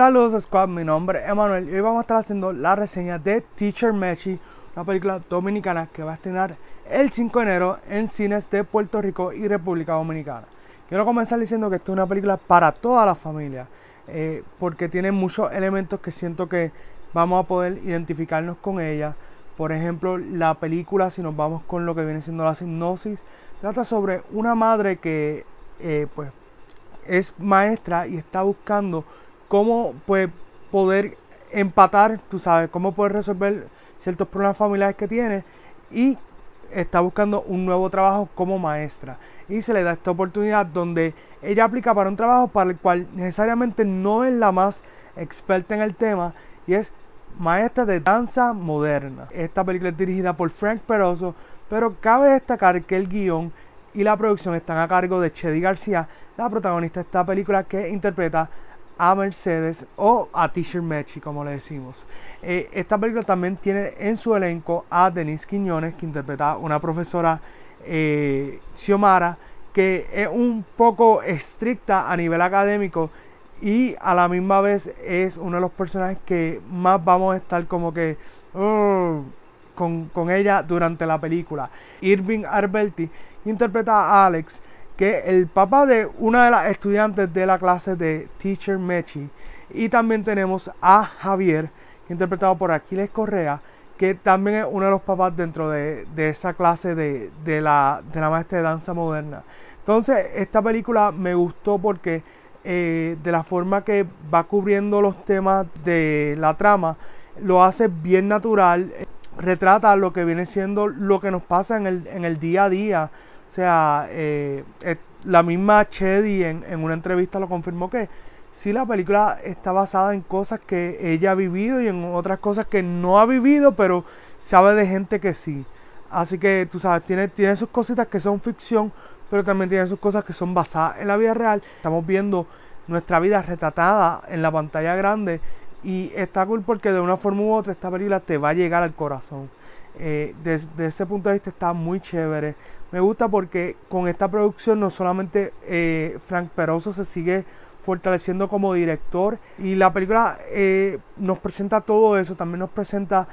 Saludos Squad, mi nombre es Emanuel y hoy vamos a estar haciendo la reseña de Teacher Mechi, una película dominicana que va a estrenar el 5 de enero en cines de Puerto Rico y República Dominicana. Quiero comenzar diciendo que esta es una película para toda la familia, eh, porque tiene muchos elementos que siento que vamos a poder identificarnos con ella. Por ejemplo, la película, si nos vamos con lo que viene siendo la hipnosis, trata sobre una madre que eh, pues es maestra y está buscando cómo pues, poder empatar, tú sabes, cómo poder resolver ciertos problemas familiares que tiene y está buscando un nuevo trabajo como maestra. Y se le da esta oportunidad donde ella aplica para un trabajo para el cual necesariamente no es la más experta en el tema y es maestra de danza moderna. Esta película es dirigida por Frank Peroso, pero cabe destacar que el guion y la producción están a cargo de Chedi García, la protagonista de esta película que interpreta a Mercedes o a Teacher Mechi, como le decimos. Eh, esta película también tiene en su elenco a Denise Quiñones, que interpreta a una profesora eh, Xiomara, que es un poco estricta a nivel académico y a la misma vez es uno de los personajes que más vamos a estar como que oh, con, con, ella durante la película. Irving Arbelti interpreta a Alex, que el papá de una de las estudiantes de la clase de Teacher Mechi. Y también tenemos a Javier, interpretado por Aquiles Correa, que también es uno de los papás dentro de, esa clase de, la, de la maestra de danza moderna. Entonces, esta película me gustó porque eh, de la forma que va cubriendo los temas de la trama, lo hace bien natural, retrata lo que viene siendo lo que nos pasa en el, en el día a día o sea, eh, eh, la misma Chedi en, en, una entrevista lo confirmó que sí la película está basada en cosas que ella ha vivido y en otras cosas que no ha vivido, pero sabe de gente que sí. Así que tú sabes, tiene, tiene sus cositas que son ficción, pero también tiene sus cosas que son basadas en la vida real. Estamos viendo nuestra vida retratada en la pantalla grande y está cool porque de una forma u otra esta película te va a llegar al corazón. Eh, desde ese punto de vista está muy chévere. Me gusta porque con esta producción no solamente eh, Frank Peroso se sigue fortaleciendo como director y la película eh, nos presenta todo eso, también nos presenta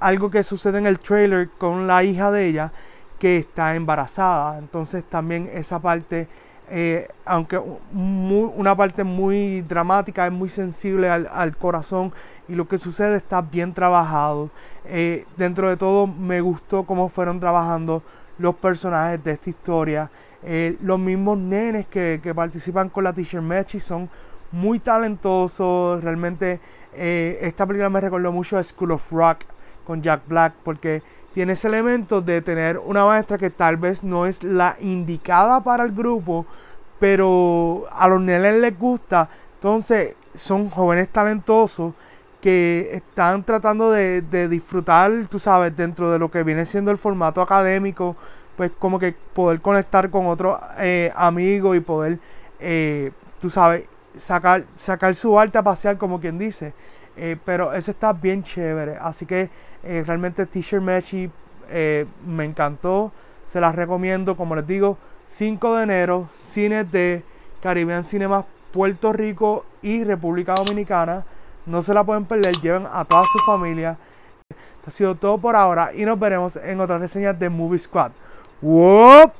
algo que sucede en el trailer con la hija de ella que está embarazada. Entonces también esa parte eh, aunque una parte muy dramática, es muy sensible al, corazón y lo que sucede está bien trabajado. Eh, dentro de todo me gustó cómo fueron trabajando los personajes de esta historia. Eh, los mismos nenes que, participan con la Teacher Mechi son muy talentosos. Realmente esta película me recordó mucho a School of Rock con Jack Black porque tiene ese elemento de tener una maestra que tal vez no es la indicada para el grupo, pero a los nenes les gusta. Entonces son jóvenes talentosos que están tratando de, disfrutar, tú sabes, dentro de lo que viene siendo el formato académico, pues como que poder conectar con otros eh, amigos y poder, eh, tú sabes, sacar, sacar su arte a pasear, como quien dice. Eh, pero ese está bien chévere. Así que eh, realmente T-shirt Mechi eh, me encantó. Se las recomiendo, como les digo, 5 de enero, cines de Caribbean Cinema Puerto Rico y República Dominicana. No se la pueden perder, lleven a toda su familia. Esto ha sido todo por ahora y nos veremos en otras reseñas de Movie Squad. ¡Wop!